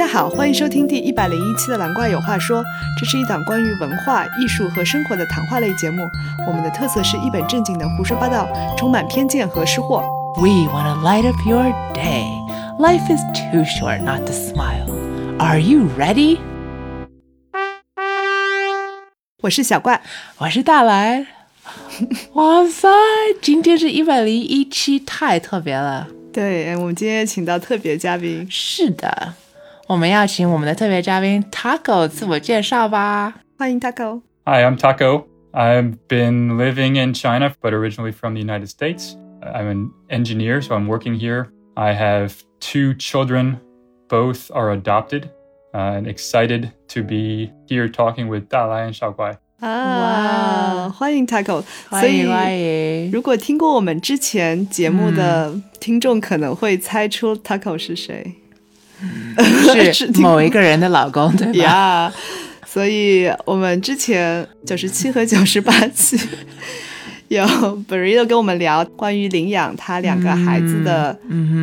家好，欢迎收听第一百零一期的《蓝怪有话说》，这是一档关于文化艺术和生活的谈话类节目。我们的特色是一本正经的胡说八道，充满偏见和失货。We wanna light up your day. Life is too short not to smile. Are you ready? 我是小怪，我是大来。哇塞，今天是一百零一期，太特别了。对我们今天请到特别嘉宾，是的，我们要请我们的特别嘉宾 Taco 自我介绍吧。欢迎 Taco。 Hi, I'm Taco. I've been living in China, but originally from the United States. I'm an engineer, so I'm working here. I have two children, both are adopted, uh, and excited to be here talking with Dalai and Xiaoguai. 啊，欢迎 Taco。所以欢迎欢迎。如果听过我们之前节目的听众，可能会猜出 Taco 是谁。 是某一个人的老公，对吧？呀所以我们之前九十七和九十八期有 Burrito 跟我们聊关于领养他两个孩子的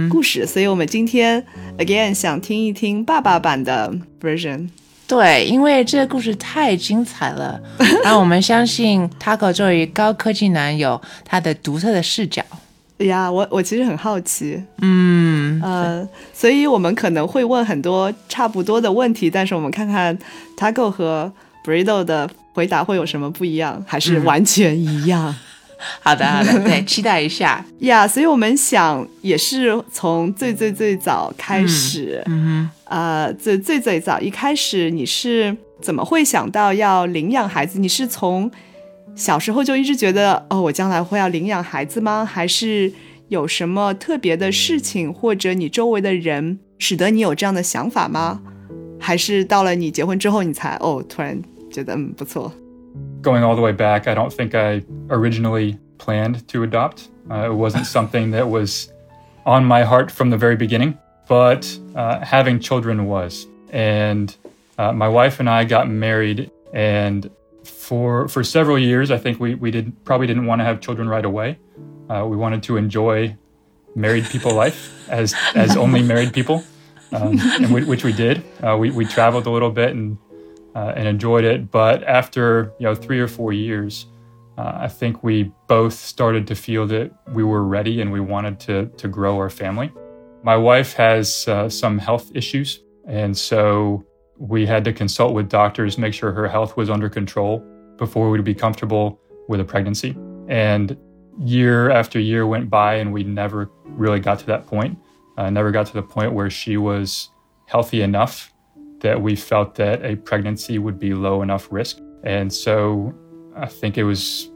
故事，所以我们今天 again 想听一听爸爸版的 version。对，因为这个故事太精彩了，然后我们相信 Taco 作为高科技男友他的独特的视角。呀，我我其实很好奇，嗯，呃，所以我们可能会问很多差不多的问题，但是我们看看 Taco 和 Burrito 的回答会有什么不一样，还是完全一样？好 的好的，对，期待一下。呀所以我们想也是从最最最早开始，嗯呃，最最最早一开始你是怎么会想到要领养孩子？你是从小时候就一直觉得哦，我将来会要领养孩子吗？还是有什么特别的事情，或者你周围的人使得你有这样的想法吗？还是到了你结婚之后，你才哦，突然觉得嗯不错？ Going all the way back, I don't think I originally planned to adopt. Uh, it wasn't something that was on my heart from the very beginning, but uh, having children was. And uh, my wife and I got married, and for for several years, I think we we did probably didn't want to have children right away. Uh, we wanted to enjoy married people life as as only married people, um, and we, which we did. Uh, we we traveled a little bit and uh, and enjoyed it. But after you know three or four years, uh, I think we both started to feel that we were ready and we wanted to to grow our family. My wife has uh, some health issues, and so we had to consult with doctors, make sure her health was under control before we'd be comfortable with a pregnancy. And year after year went by, and we never really got to that point. Uh, never got to the point where she was healthy enough that we felt that a pregnancy would be low enough risk. And so I think it was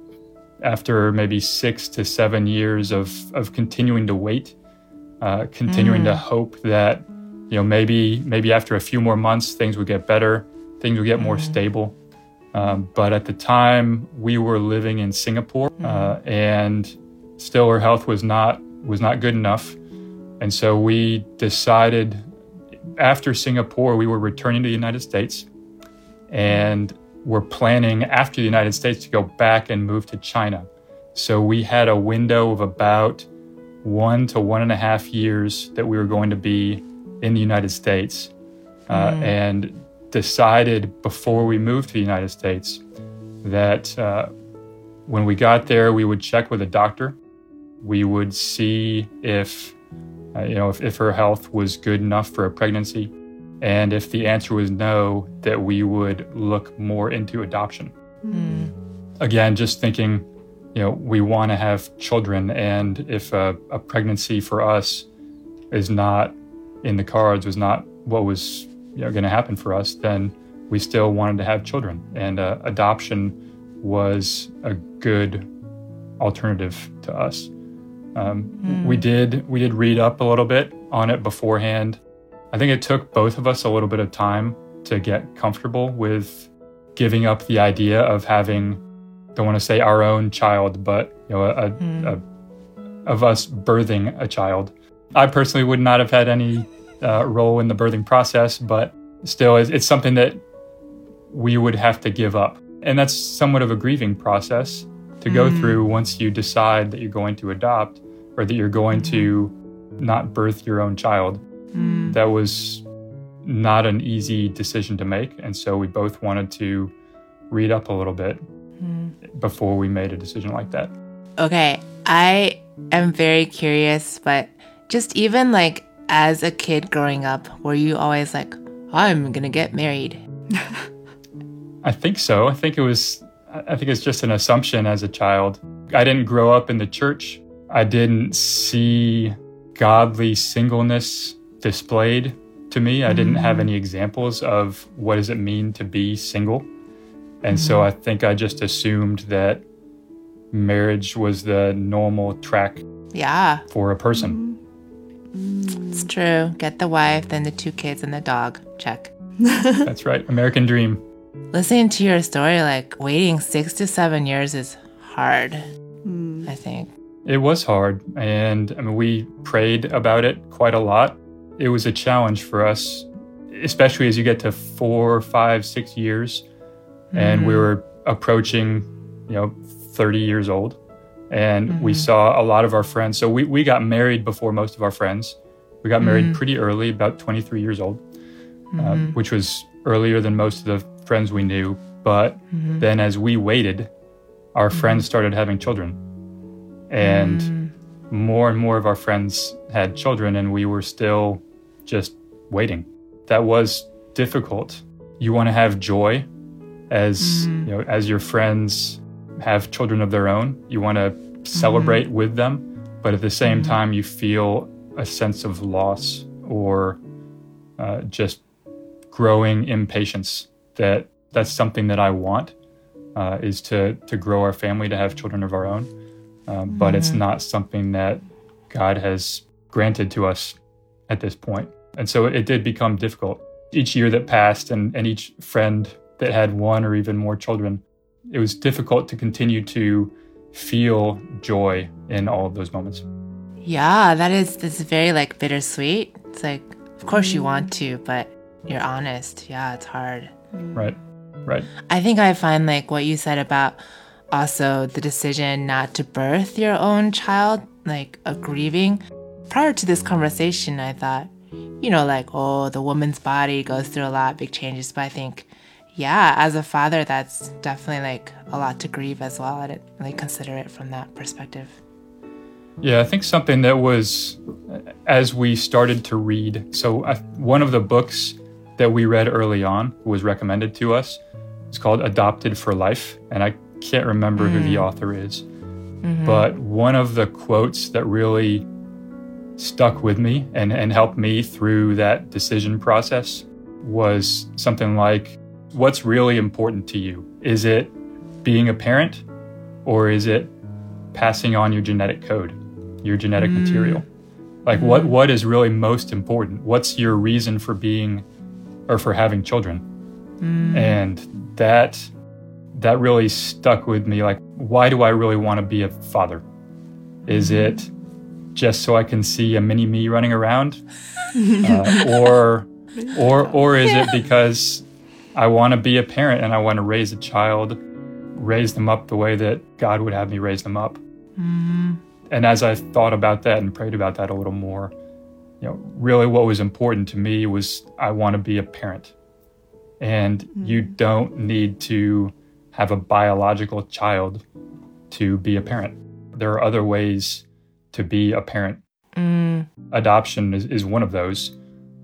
after maybe six to seven years of, of continuing to wait, uh, continuing to hope that, you know, maybe, maybe after a few more months, things would get better, things would get more stable. Um, but at the time we were living in Singapore, uh, and still her health was not, was not good enough. And so we decided after Singapore, we were returning to the United States and we're planning after the United States to go back and move to China. So we had a window of about one to one and a half years that we were going to be in the United States uh, and decided before we moved to the United States that uh, when we got there, we would check with a doctor. We would see if uh, you know, if, if her health was good enough for a pregnancy. And if the answer was no, that we would look more into adoption. Again, just thinking, you know, we want to have children. And if a, a pregnancy for us is not in the cards, was not what was you know, going to happen for us, then we still wanted to have children. And uh, adoption was a good alternative to us. Um, We did we did read up a little bit on it beforehand. I think it took both of us a little bit of time to get comfortable with giving up the idea of having don't want to say our own child, but you know a, a, of us birthing a child. I personally would not have had any uh, role in the birthing process, but still, it's, it's something that we would have to give up, and that's somewhat of a grieving process to go mm. through once you decide that you're going to adopt or that you're going to mm-hmm. not birth your own child. Mm. That was not an easy decision to make. And so we both wanted to read up a little bit mm. before we made a decision like that. Okay, I am very curious, but just even like as a kid growing up, were you always like, I'm gonna get married? I think so. I think it was, I think it's just an assumption as a child. I didn't grow up in the church. I didn't see godly singleness displayed to me. I didn't have mm. any examples of what does it mean to be single. And so mm-hmm. I think I just assumed that marriage was the normal track Yeah, for a person. Mm-hmm. It's true. Get the wife, then the two kids and the dog. Check. That's right. American dream. Listening to your story, like waiting six to seven years is hard, hmm. I think. It was hard. And I mean, we prayed about it quite a lot. It was a challenge for us, especially as you get to four, five, six years. And we hmm. were approaching, you know, 30 years old. And we mm-hmm. saw a lot of our friends. So we, we got married before most of our friends. We got married mm-hmm. pretty early, about 23 years old, uh, which was earlier than most of the friends we knew. But then as we waited, our friends started having children. And mm. more and more of our friends had children, and we were still just waiting. That was difficult. You want to have joy as you know, as your friends have children of their own. You want to celebrate with them, but at the same time, you feel a sense of loss or uh, just growing impatience. That that's something that I want uh, is to to grow our family, to have children of our own, um, but it's not something that God has granted to us at this point. And so it did become difficult. Each year that passed, and, and each friend that had one or even more children, it was difficult to continue to feel joy in all of those moments. Yeah, that is that's very like bittersweet. It's like, of course you want to, but you're honest. Yeah, it's hard. Right. Right. I think I find like what you said about also the decision not to birth your own child, like a grieving. Prior to this conversation, I thought, you know, like, oh, the woman's body goes through a lot, big changes. But I think, yeah, as a father, that's definitely like a lot to grieve as well. I didn't really consider it from that perspective. Yeah, I think something that was uh, as we started to read. So, I, one of the books that we read early on was recommended to us. It's called Adopted for Life, and I can't remember who the mm. author is. Mm-hmm. But one of the quotes that really stuck with me and, and helped me through that decision process was something like, What's really important to you? Is it being a parent or is it passing on your genetic code, your genetic mm. material? Like what what is really most important? What's your reason for being or for having children? Mm. And that that really stuck with me like why do I really want to be a father? Is mm. it just so I can see a mini me running around? Uh, or or or is it because I want to be a parent and I want to raise a child, raise them up the way that God would have me raise them up. Mm-hmm. And as I thought about that and prayed about that a little more, you know, really what was important to me was I want to be a parent. And you mm. don't need to have a biological child to be a parent. There are other ways to be a parent. Mm. Adoption is, is one of those,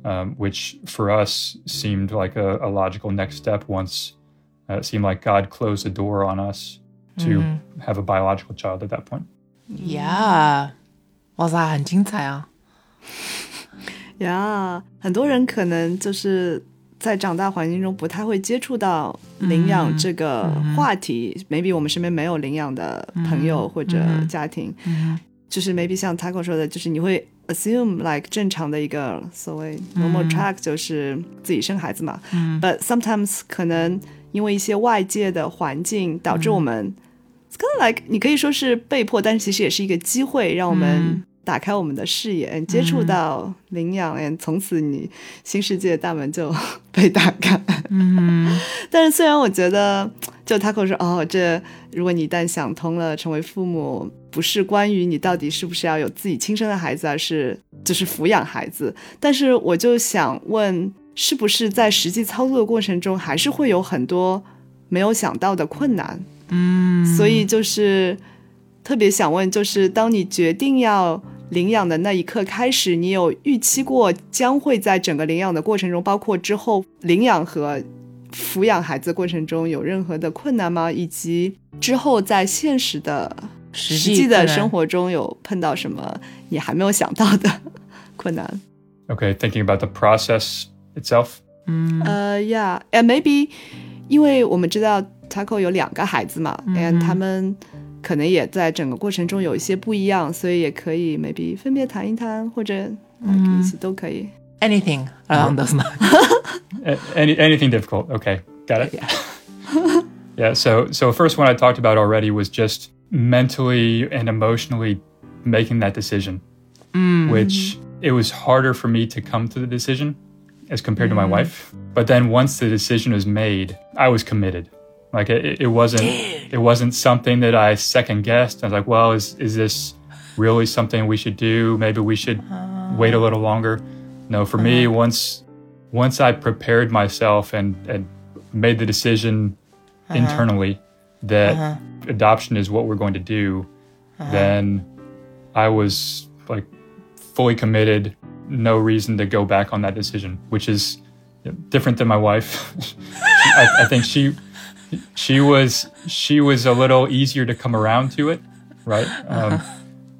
um, which for us seemed like a, a logical next step once uh, it seemed like God closed the door on us to have a biological child at that point. Yeah，哇塞，很精彩啊！呀很多人可能就是在长大环境中不太会接触到领养这个话题、m a y b e 我们身边没有领养的朋友或者家庭，就是 maybe 像 Taco 说的，就是你会 assume like 正常的一个所谓 normal track 就是自己生孩子嘛、b u t sometimes 可能因为一些外界的环境导致我们。It's kind of like 你可以说是被迫，但是其实也是一个机会，让我们打开我们的视野，接触到领养，嗯，从此你新世界的大门就被打开。嗯，但是虽然我觉得，就 Taco 说，哦，这如果你一旦想通了，成为父母不是关于你到底是不是要有自己亲生的孩子，而是就是抚养孩子。但是我就想问。是不是在实际操作的过程中，还是会有很多没有想到的困难？嗯，所以就是特别想问，就是当你决定要领养的那一刻开始，你有预期过将会在整个领养的过程中，包括之后领养和抚养孩子过程中有任何的困难吗？以及之后在现实的实实际的生活中有碰到什么你还没有想到的困难？Okay, thinking about the process itself. 呃、y e a h and maybe，因为我们知道 Taco 有两个孩子嘛、a n d 他们可能也在整个过程中有一些不一样，所以也可以 maybe 分别谈一谈，或者、like, 一起都可以。 anything along those lines. A- Any, anything difficult? Okay, got it. Yeah. Yeah. So so first one I talked about already was just mentally and emotionally making that decision, which it was harder for me to come to the decision as compared to my wife. But then once the decision was made, I was committed. Like it, it wasn't it wasn't something that I second guessed. I was like, well, is is this really something we should do? Maybe we should wait a little longer. No, for me, uh-huh. once once I prepared myself and, and made the decision uh-huh. internally that uh-huh. adoption is what we're going to do, then I was like fully committed. No reason to go back on that decision, which is different than my wife. I, I think she she was she was a little easier to come around to it, right? Um,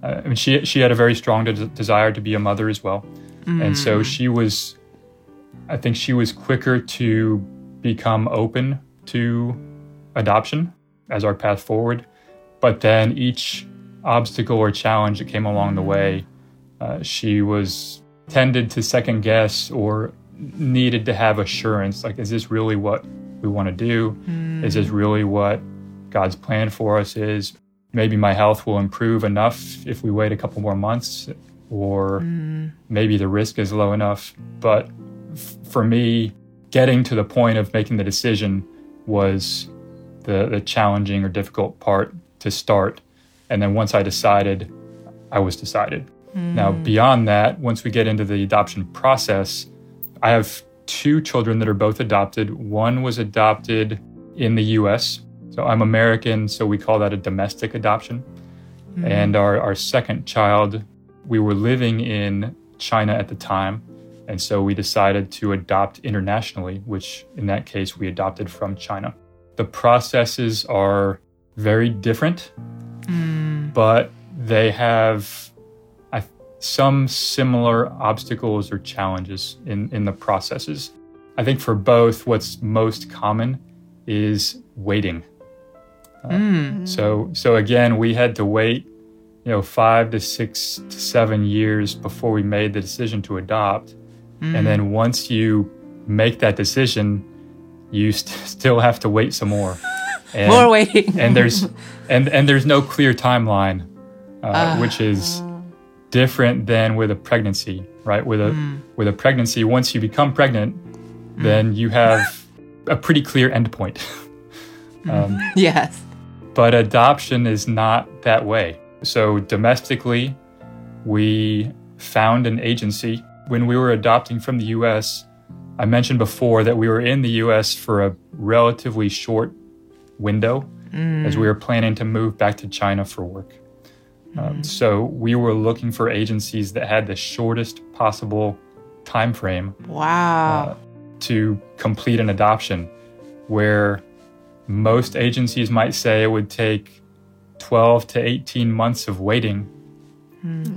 I mean, she she had a very strong de- desire to be a mother as well, and so she was. I think she was quicker to become open to adoption as our path forward, but then each obstacle or challenge that came along the way, uh, she was tended to second guess or needed to have assurance like is this really what we want to do is this really what god's plan for us is. Maybe my health will improve enough if we wait a couple more months or maybe the risk is low enough. But f- for me getting to the point of making the decision was the, the challenging or difficult part to start. And then once i decided i was decided. Now, mm. beyond that, once we get into the adoption process, I have two children that are both adopted. One was adopted in the US. So I'm American, so we call that a domestic adoption. Mm-hmm. And our, our second child, we were living in China at the time. And so we decided to adopt internationally, which in that case, we adopted from China. The processes are very different, mm. but they have some similar obstacles or challenges in, in the processes. I think for both, what's most common is waiting. Uh, So, so again, we had to wait, you know, five to six to seven years before we made the decision to adopt. And then once you make that decision, you st- still have to wait some more. And, More waiting. and there's and and there's no clear timeline, uh, which is different than with a pregnancy, right? With a mm. with a pregnancy, once you become pregnant, mm. then you have a pretty clear endpoint. Mm. um, yes. but adoption is not that way. So domestically, we found an agency when we were adopting from the US. I mentioned before that we were in the US for a relatively short window as we were planning to move back to China for work. Um, so we were looking for agencies that had the shortest possible time frame Wow. to complete an adoption, where most agencies might say it would take 12 to 18 months of waiting,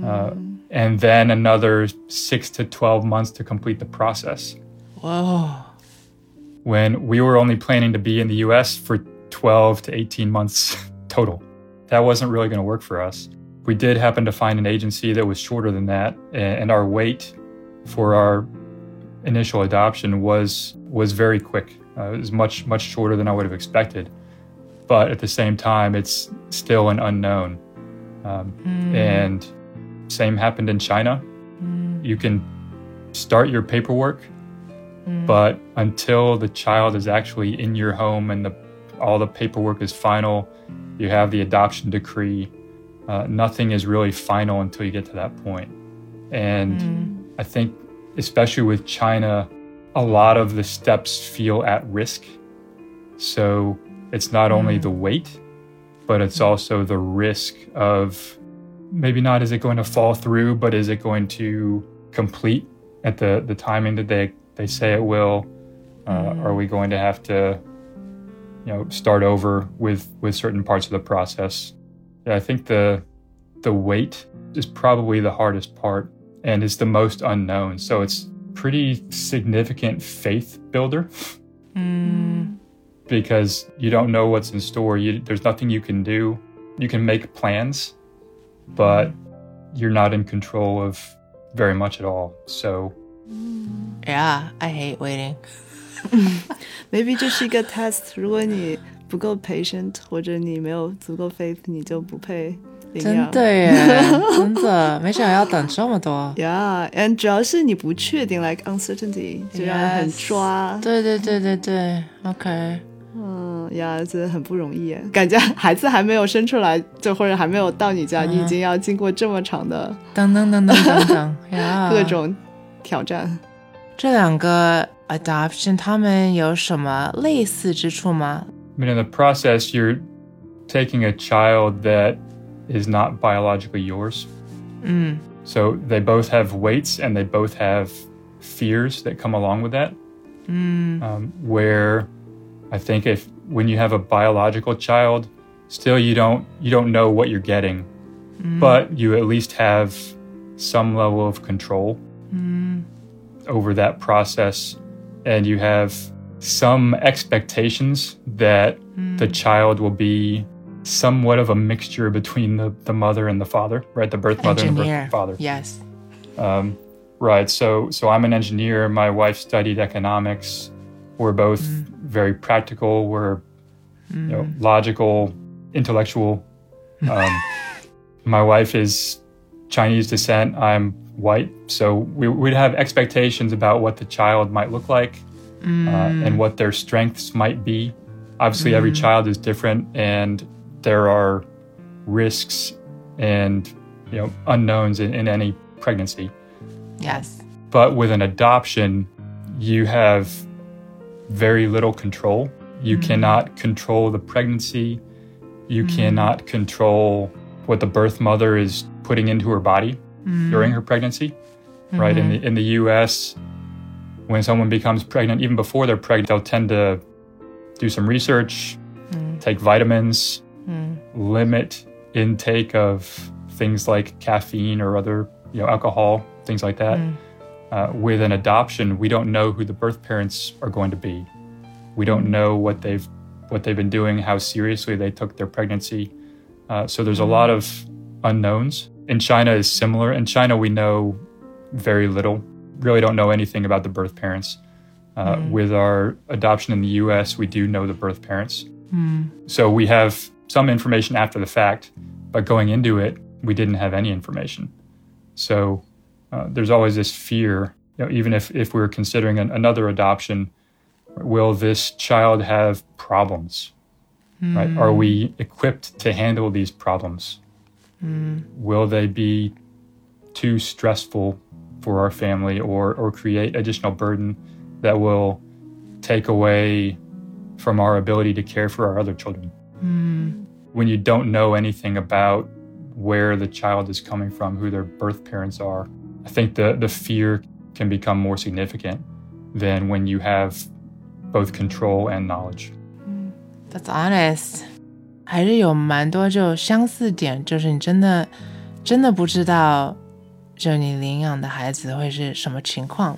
uh, and then another 6 to 12 months to complete the process. Whoa. When we were only planning to be in the US for 12 to 18 months total. That wasn't really going to work for us. We did happen to find an agency that was shorter than that, and our wait for our initial adoption was was very quick. Uh, it was much much shorter than I would have expected, but at the same time, it's still an unknown. Um, And same happened in China. You can start your paperwork, but until the child is actually in your home and the all the paperwork is final, you have the adoption decree. Uh, nothing is really final until you get to that point. And I think, especially with China, a lot of the steps feel at risk. So it's not only the wait, but it's also the risk of maybe not is it going to fall through, but is it going to complete at the, the timing that they, they say it will? Uh, Are we going to have to, you know, start over with with certain parts of the process? Yeah, I think the the wait is probably the hardest part and it's the most unknown. So it's pretty significant faith builder. Mm. Because you don't know what's in store. You, there's nothing you can do. You can make plans, but you're not in control of very much at all. So Yeah, I hate waiting. Maybe just 是一个 test。如果你不够 patient，或者你没有足够 faith，你就不配领真养。的耶，真的，没想到要等这么多。Yeah，and 主要是你不确定，like uncertainty，就让人很 Yes 抓。对对对对对，OK，嗯呀，真的很不容易耶，感觉孩子还没有生出来，就或者还没有到你家，嗯你已经要经过这么长的等等等等等等，呀，各种挑战。这两个 adoption 他们有什么类似之处吗？I mean, in the process, you're taking a child that is not biologically yours. Mm. So they both have waits and they both have fears that come along with that. Mm. Um, where I think if when you have a biological child, still you don't you don't know what you're getting, mm. but you at least have some level of control mm. over that process, and you have some expectations that the child will be somewhat of a mixture between the, the mother and the father, right? The birth mother and engineer birth father. yes Um, right. So, so I'm an engineer. My wife studied economics. We're both very practical. We're, you know, logical, intellectual. Um, my wife is Chinese descent. I'm white. So we, we'd have expectations about what the child might look like uh, and what their strengths might be. Obviously, every mm. child is different, and there are risks and you know unknowns in, in any pregnancy. yes But with an adoption, you have very little control. You mm. cannot control the pregnancy. You mm. cannot control what the birth mother is putting into her body during her pregnancy. Right in the mm-hmm. in the U.S., when someone becomes pregnant, even before they're pregnant, they'll tend to do some research, mm. take vitamins, mm. limit intake of things like caffeine or other you know alcohol, things like that. Mm. Uh, with an adoption, we don't know who the birth parents are going to be. We don't know what they've what they've been doing, how seriously they took their pregnancy. Uh, so there's a lot of unknowns. In China is similar. In China, we know very little. Really don't know anything about the birth parents. Uh, With our adoption in the U.S., we do know the birth parents. So we have some information after the fact, but going into it, we didn't have any information. So uh, there's always this fear, you know, even if, if we're considering an, another adoption, will this child have problems? Right? Are we equipped to handle these problems? Will they be too stressful for our family or, or create additional burden that will take away from our ability to care for our other children? When you don't know anything about where the child is coming from, who their birth parents are, I think the, the fear can become more significant than when you have both control and knowledge. That's honest，还是有蛮多就相似点，就是你真的真的不知道， 就你领养的孩子会是什么情况，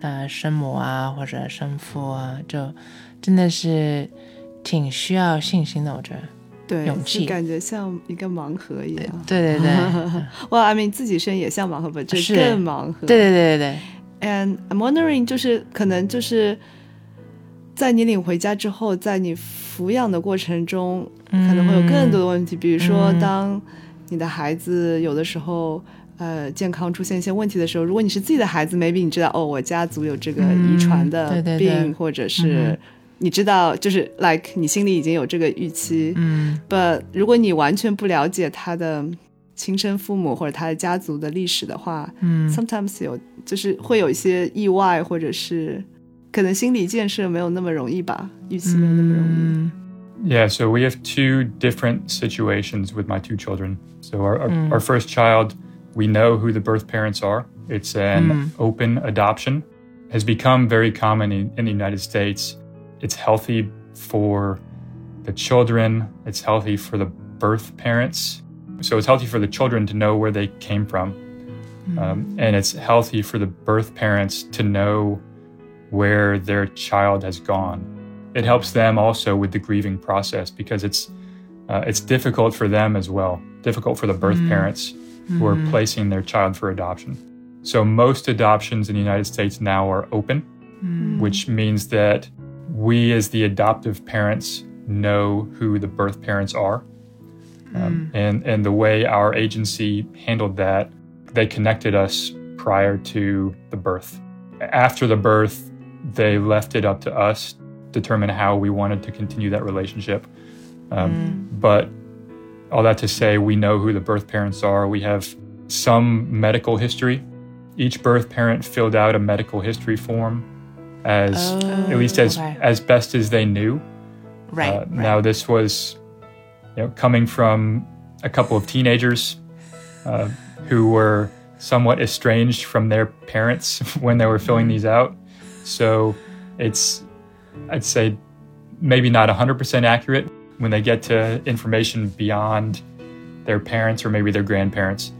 呃，生母啊或者生父啊，就真的是挺需要信心的，我觉得。对，勇气感觉像一个盲盒一样。对对对，哇，I mean 自己生也像盲盒，不，这是更盲盒。对对对对对，And I'm wondering，就是可能就是在你领回家之后，在你抚养的过程中，可能会有更多的问题，比如说嗯当你的孩子有的时候。呃，健康出现一些问题的时候，如果你是自己的孩子，maybe 你知道哦，我家族有这个遗传的嗯对病，对对或者是、嗯你知道，就是 like 你心里已经有这个预期。嗯 But 如果你完全不了解他的 亲生父母或者他的家族的历史的话，嗯，sometimes 有就是会有一些意外，或者是可能心理建设没有那么容易吧，预期没有那么容易。Yeah, so we have two different situations with my two children. So our, our, our first child, we know who the birth parents are. It's an open adoption. Has become very common in, in the United States. It's healthy for the children. It's healthy for the birth parents. So it's healthy for the children to know where they came from. Um, and it's healthy for the birth parents to know where their child has gone. It helps them also with the grieving process because it's uh, it's difficult for them as well, difficult for the birth parents who are placing their child for adoption. So most adoptions in the United States now are open, which means that we as the adoptive parents know who the birth parents are. Um, and, and the way our agency handled that, they connected us prior to the birth. After the birth, they left it up to us to determine how we wanted to continue that relationship. Um, But all that to say, we know who the birth parents are. We have some medical history. Each birth parent filled out a medical history form as at least as okay. as best as they knew. Right. Uh, right. Now this was, you know, coming from a couple of teenagers uh, who were somewhat estranged from their parents when they were filling these out. So it's, I'd say, maybe not 100% accurate when they get to information beyond their parents or maybe their grandparents.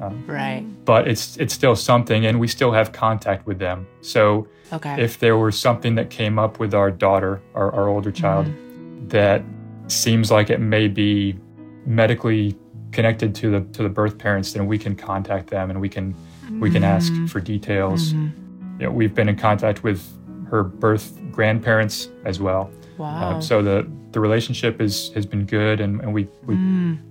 Um, right. But it's it's still something, and we still have contact with them. So Okay. if there was something that came up with our daughter, our, our older mm-hmm. child, that seems like it may be medically connected to the to the birth parents, then we can contact them and we can we can ask mm-hmm. for details. Mm-hmm. You know, we've been in contact with her birth grandparents as well. Uh, wow. Um, so the the relationship is has been good, and, and we we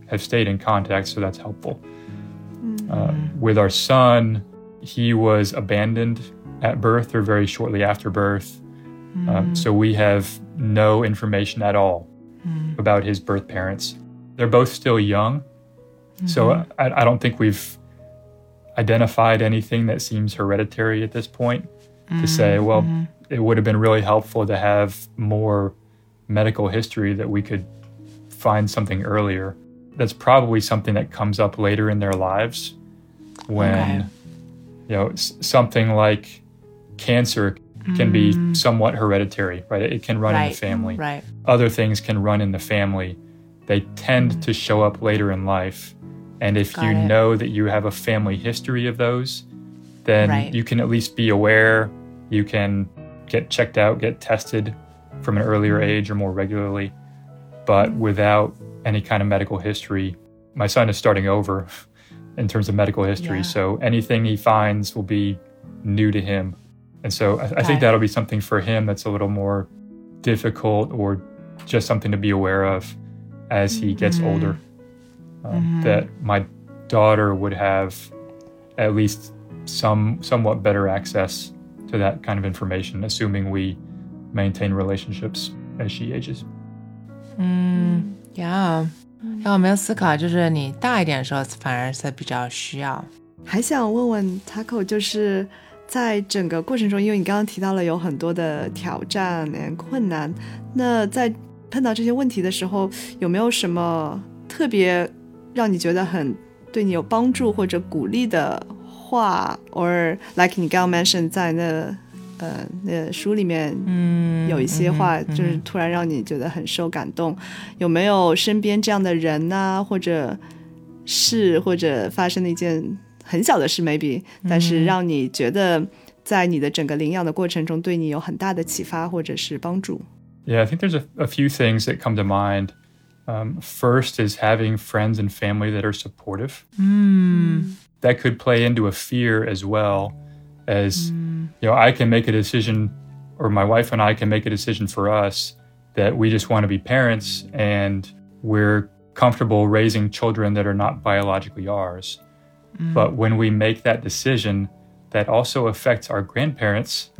have stayed in contact, so that's helpful. Mm. Uh, with our son, he was abandoned at birth or very shortly after birth, um, so we have no information at all about his birth parents. They're both still young, so mm-hmm. I, I don't think we've identified anything that seems hereditary at this point to say, well, mm-hmm. it would have been really helpful to have more medical history that we could find something earlier. That's probably something that comes up later in their lives when, Okay. you know, something like cancer can be mm. somewhat hereditary, right? It can run in the family Right. other things can run in the family. They tend to mm. show up later in life. And if Got you it. know that you have a family history of those, then Right. you can at least be aware. You can get checked out, get tested from an earlier Mm-hmm. age or more regularly. But without any kind of medical history, my son is starting over in terms of medical history. Yeah. So anything he finds will be new to him. And so I, I think that'll be something for him that's a little more difficult or just something to be aware of as he gets Mm-hmm. older. Um, That my daughter would have at least some somewhat better access to that kind of information, assuming we maintain relationships as she ages. Yeah. 让我没有思考，就是你大一点的时候，反而是比较需要。还想问问 Taco，就是在整个过程中，因为你刚刚提到了有很多的挑战、嗯困难，那在碰到这些问题的时候，有没有什么特别让你觉得很对你有帮助或者鼓励的话，or like 你刚刚 mention 在那 呃那书里面，嗯有一些话就是突然让你觉得很受感动，有没有身边这样的人呐、或者事，或者发生的一件很小的事，maybe，但是让你觉得在你的整个领养的过程中对你有很大的启发或者是帮助？ Yeah, I think there's a, a few things that come to mind. Um, first is having friends and family that are supportive. That could play into a fear as well, as you know, I can make a decision, or my wife and I can make a decision for us that we just want to be parents and we're comfortable raising children that are not biologically ours. Mm. But when we make that decision, that also affects our grandparents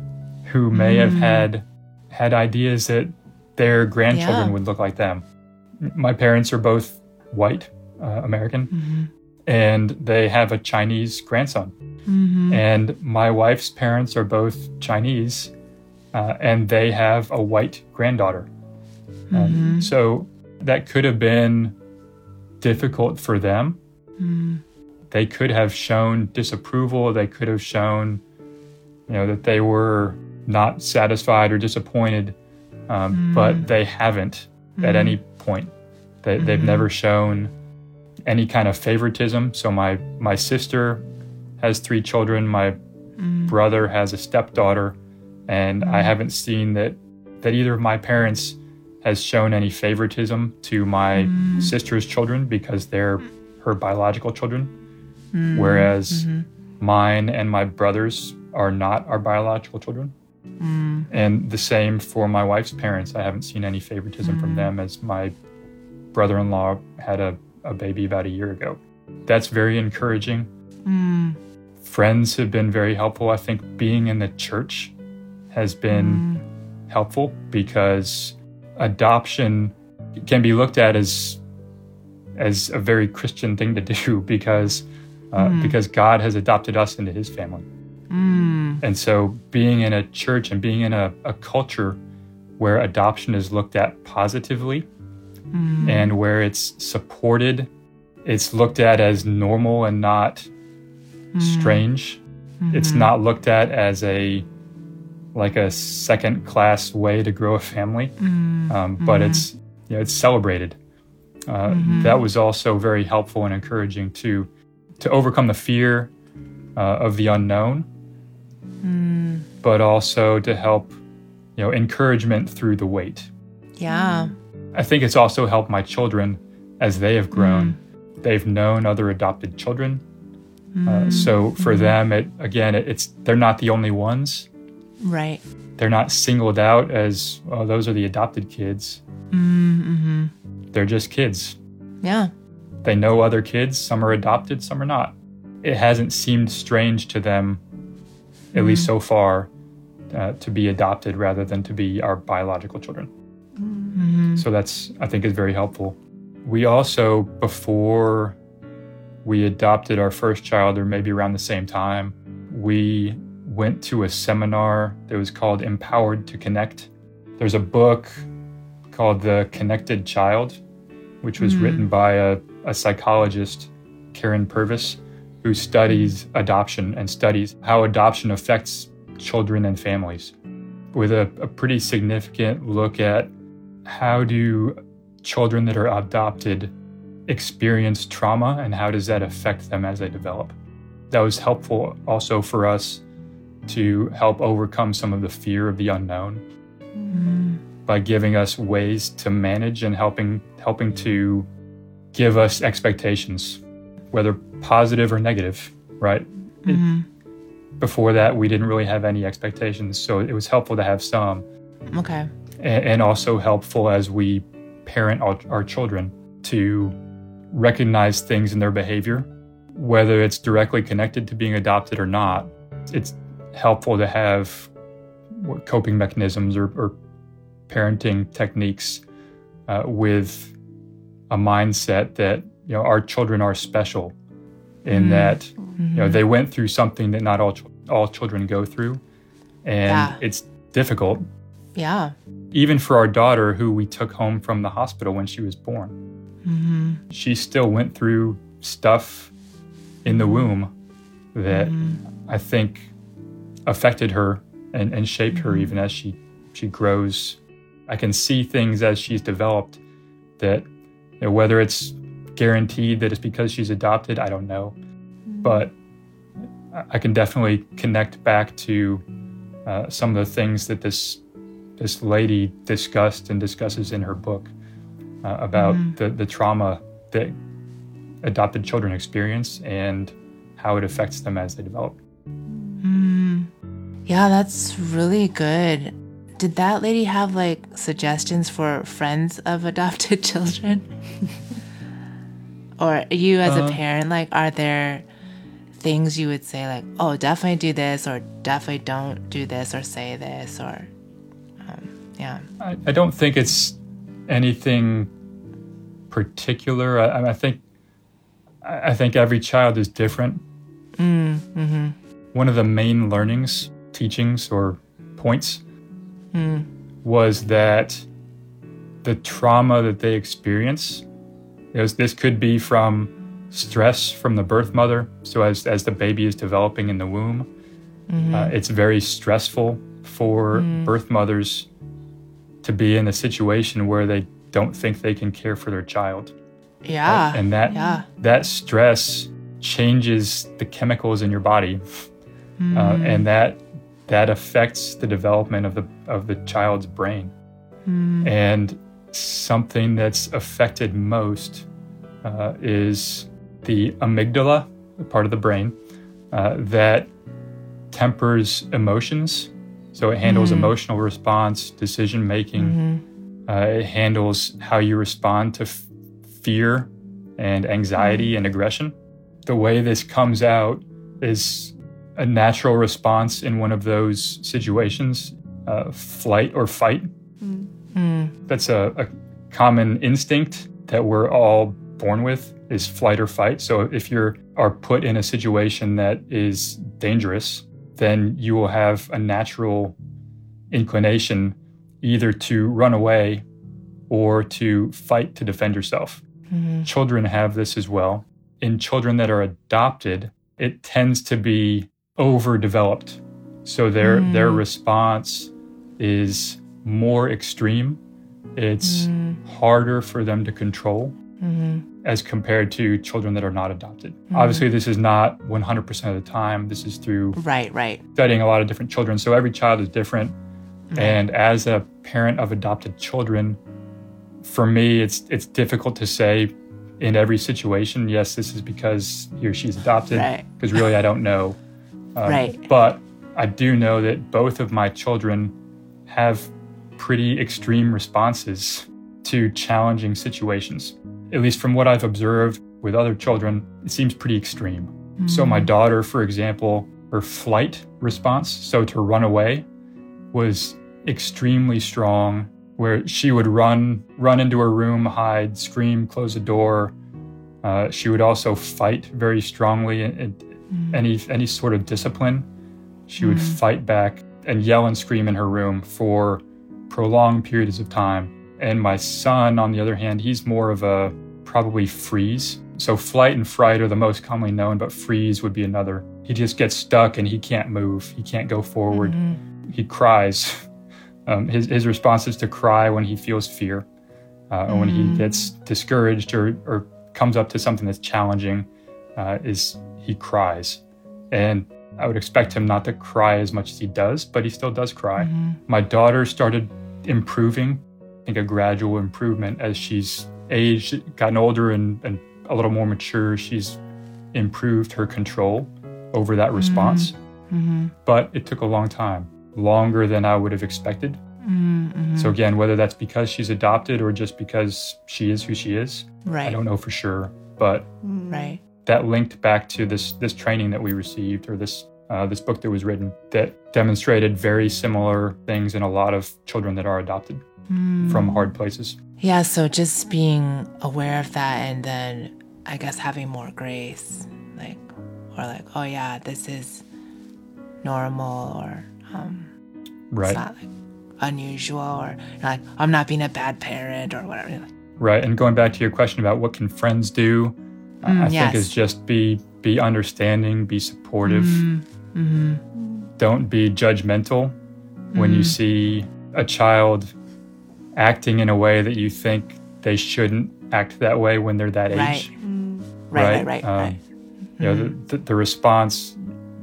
who may have mm. had had ideas that their grandchildren Yeah. would look like them. My parents are both white uh, American, mm-hmm. And they have a Chinese grandson. And my wife's parents are both Chinese, uh, and they have a white granddaughter. Um, so that could have been difficult for them. They could have shown disapproval. They could have shown, you know, that they were not satisfied or disappointed, um, but they haven't at any point. They, They've never shown any kind of favoritism. So my my sister has three children. My mm. brother has a stepdaughter, and I mm. haven't seen that that either of my parents has shown any favoritism to my mm. sister's children because they're her biological children, whereas mm-hmm. mine and my brothers are not our biological children. And the same for my wife's parents. I haven't seen any favoritism from them as my brother in law had a, a baby about a year ago. That's very encouraging. Hmm. Friends have been very helpful. I think being in the church has been hmm. helpful because adoption can be looked at as as a very Christian thing to do because uh, hmm. because God has adopted us into His family. And so, being in a church and being in a, a culture where adoption is looked at positively Mm. and where it's supported, it's looked at as normal and not mm. strange. It's mm-hmm. not looked at as a like a second class way to grow a family, mm. um, but mm-hmm. it's you know, it's celebrated. Uh, mm-hmm. That was also very helpful and encouraging to to overcome the fear uh, of the unknown, but also to help you know encouragement through the wait. Yeah. I think it's also helped my children as they have grown. They've known other adopted children. Uh, so for them, it again, it, it's they're not the only ones. Right. They're not singled out as oh, those are the adopted kids. Mm-hmm. They're just kids. Yeah. They know other kids. Some are adopted, some are not. It hasn't seemed strange to them, at least so far, uh, to be adopted rather than to be our biological children. Mm-hmm. So that's, I think, is very helpful. We also, before we adopted our first child, or maybe around the same time, we went to a seminar that was called Empowered to Connect. There's a book called The Connected Child, which was mm-hmm. written by a, a psychologist, Karyn Purvis, who studies adoption and studies how adoption affects children and families, with a, a pretty significant look at how do children that are adopted experience trauma and how does that affect them as they develop. That was helpful also for us to help overcome some of the fear of the unknown mm-hmm. by giving us ways to manage and helping helping to give us expectations whether positive or negative right mm-hmm. It- before that we didn't really have any expectations so it was helpful to have some Okay. And also helpful as we parent our, our children to recognize things in their behavior, whether it's directly connected to being adopted or not. It's helpful to have coping mechanisms or, or parenting techniques uh, with a mindset that you know our children are special, in that you know they went through something that not all all children go through, and Yeah. it's difficult Yeah. Even for our daughter who we took home from the hospital when she was born. Mm-hmm. She still went through stuff in the womb that mm-hmm. i think affected her and, and shaped her mm-hmm. even as she she grows. I can see things as she's developed that you know, whether it's guaranteed that it's because she's adopted i don't know. But I- i can definitely connect back to uh, some of the things that this this lady discussed and discusses in her book uh, about the, the trauma that adopted children experience and how it affects them as they develop. Yeah, that's really good. Did that lady have like suggestions for friends of adopted children? or you as a Uh, parent, like, are there things you would say, like, oh, definitely do this, or definitely don't do this, or say this, or, yeah. I, I don't think it's anything particular. I, I think I think every child is different. Mm, mm-hmm. One of the main learnings, teachings, or points mm. was that the trauma that they experience is this could be from stress from the birth mother. So as as the baby is developing in the womb, mm-hmm. uh, it's very stressful for mm. birth mothers to be in a situation where they don't think they can care for their child. Yeah. and that yeah. that stress changes the chemicals in your body, uh, and that that affects the development of the of the child's brain. And something that's affected most uh, is the amygdala, the part of the brain uh, that tempers emotions. So it handles emotional response, decision making. Uh, it handles how you respond to f- fear and anxiety and aggression. The way this comes out is a natural response in one of those situations uh, flight or fight. That's a, a common instinct that we're all born with is flight or fight. So if you are put in a situation that is dangerous, then you will have a natural inclination either to run away or to fight to defend yourself. Mm-hmm. Children have this as well. In children that are adopted, it tends to be overdeveloped. So their mm. their response is more extreme. It's mm. harder for them to control as compared to children that are not adopted. Obviously, this is not 100% of the time. This is through Right, right. studying a lot of different children. So every child is different. And as a parent of adopted children, for me, it's it's difficult to say in every situation, yes, this is because he or she's adopted. Right. Because really, I don't know. Um, Right. But I do know that both of my children have pretty extreme responses to challenging situations. At least from what I've observed with other children, it seems pretty extreme. So, my mm. daughter, for example, her flight response, so to run away, was extremely strong where she would run run into her room hide scream close the door. Uh, she would also fight very strongly and mm. any any sort of discipline. She would mm. fight back and yell and scream in her room for prolonged periods of time. And my son on the other hand he's more of a probably freeze. So flight and fright are the most commonly known but freeze would be another. He just gets stuck and he can't move. He can't go forward. He cries. Um, his, his response is to cry when he feels fear, uh, and when he gets discouraged or, or comes up to something that's challenging, uh, is he cries. And I would expect him not to cry as much as he does, but he still does cry. My daughter started improving, I think a gradual improvement as she's aged, gotten older, and, and a little more mature. She's improved her control over that mm-hmm. response. Mm-hmm. But it took a long time, longer than I would have expected. Mm-hmm. So, again, whether that's because she's adopted or just because she is who she is, I don't know for sure. But Right. that linked back to this this training that we received or this uh, this book that was written that demonstrated very similar things in a lot of children that are adopted from hard places. Yeah, so just being aware of that and then I guess having more grace. Like or like, oh yeah, this is normal or um Right. it's not like unusual or like I'm not being a bad parent or whatever. Right. And going back to your question about what can friends do, I- Mm, I think is just be be understanding, be supportive. Mm-hmm. Don't be judgmental when Mm. you see a child acting in a way that you think they shouldn't act that way when they're that Right. age. Right, right, right, Um, right. You know, the, the, the response,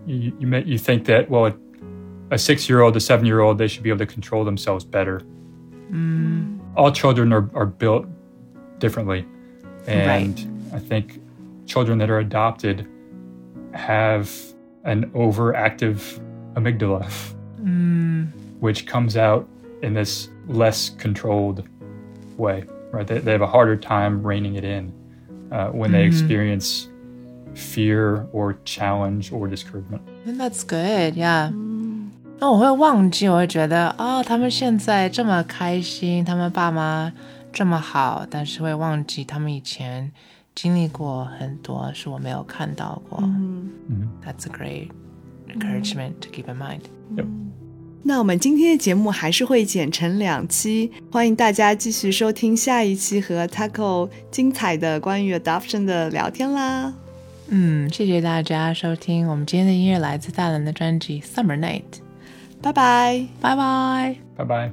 you, you, may, you think that, well, a, a six year old, a seven year old, they should be able to control themselves better. Mm. All children are, are built differently. And I think children that are adopted have an overactive amygdala, Mm. which comes out in this less controlled way, right? They, they have a harder time reining it in uh, when they experience fear or challenge or discouragement. And that's good, yeah. 那我会忘记，我会觉得哦，他们现在这么开心，他们爸妈这么好，但是会忘记他们以前 经历过很多是我没有看到过。嗯，That's a great encouragement to keep in mind。那我们今天的节目还是会剪成两期，欢迎大家继续收听下一期和 Taco 精彩的关于 Adoption 的聊天啦。嗯，谢谢大家收听，我们今天的音乐来自大蓝的专辑《Summer Night》。拜拜，拜拜，拜拜。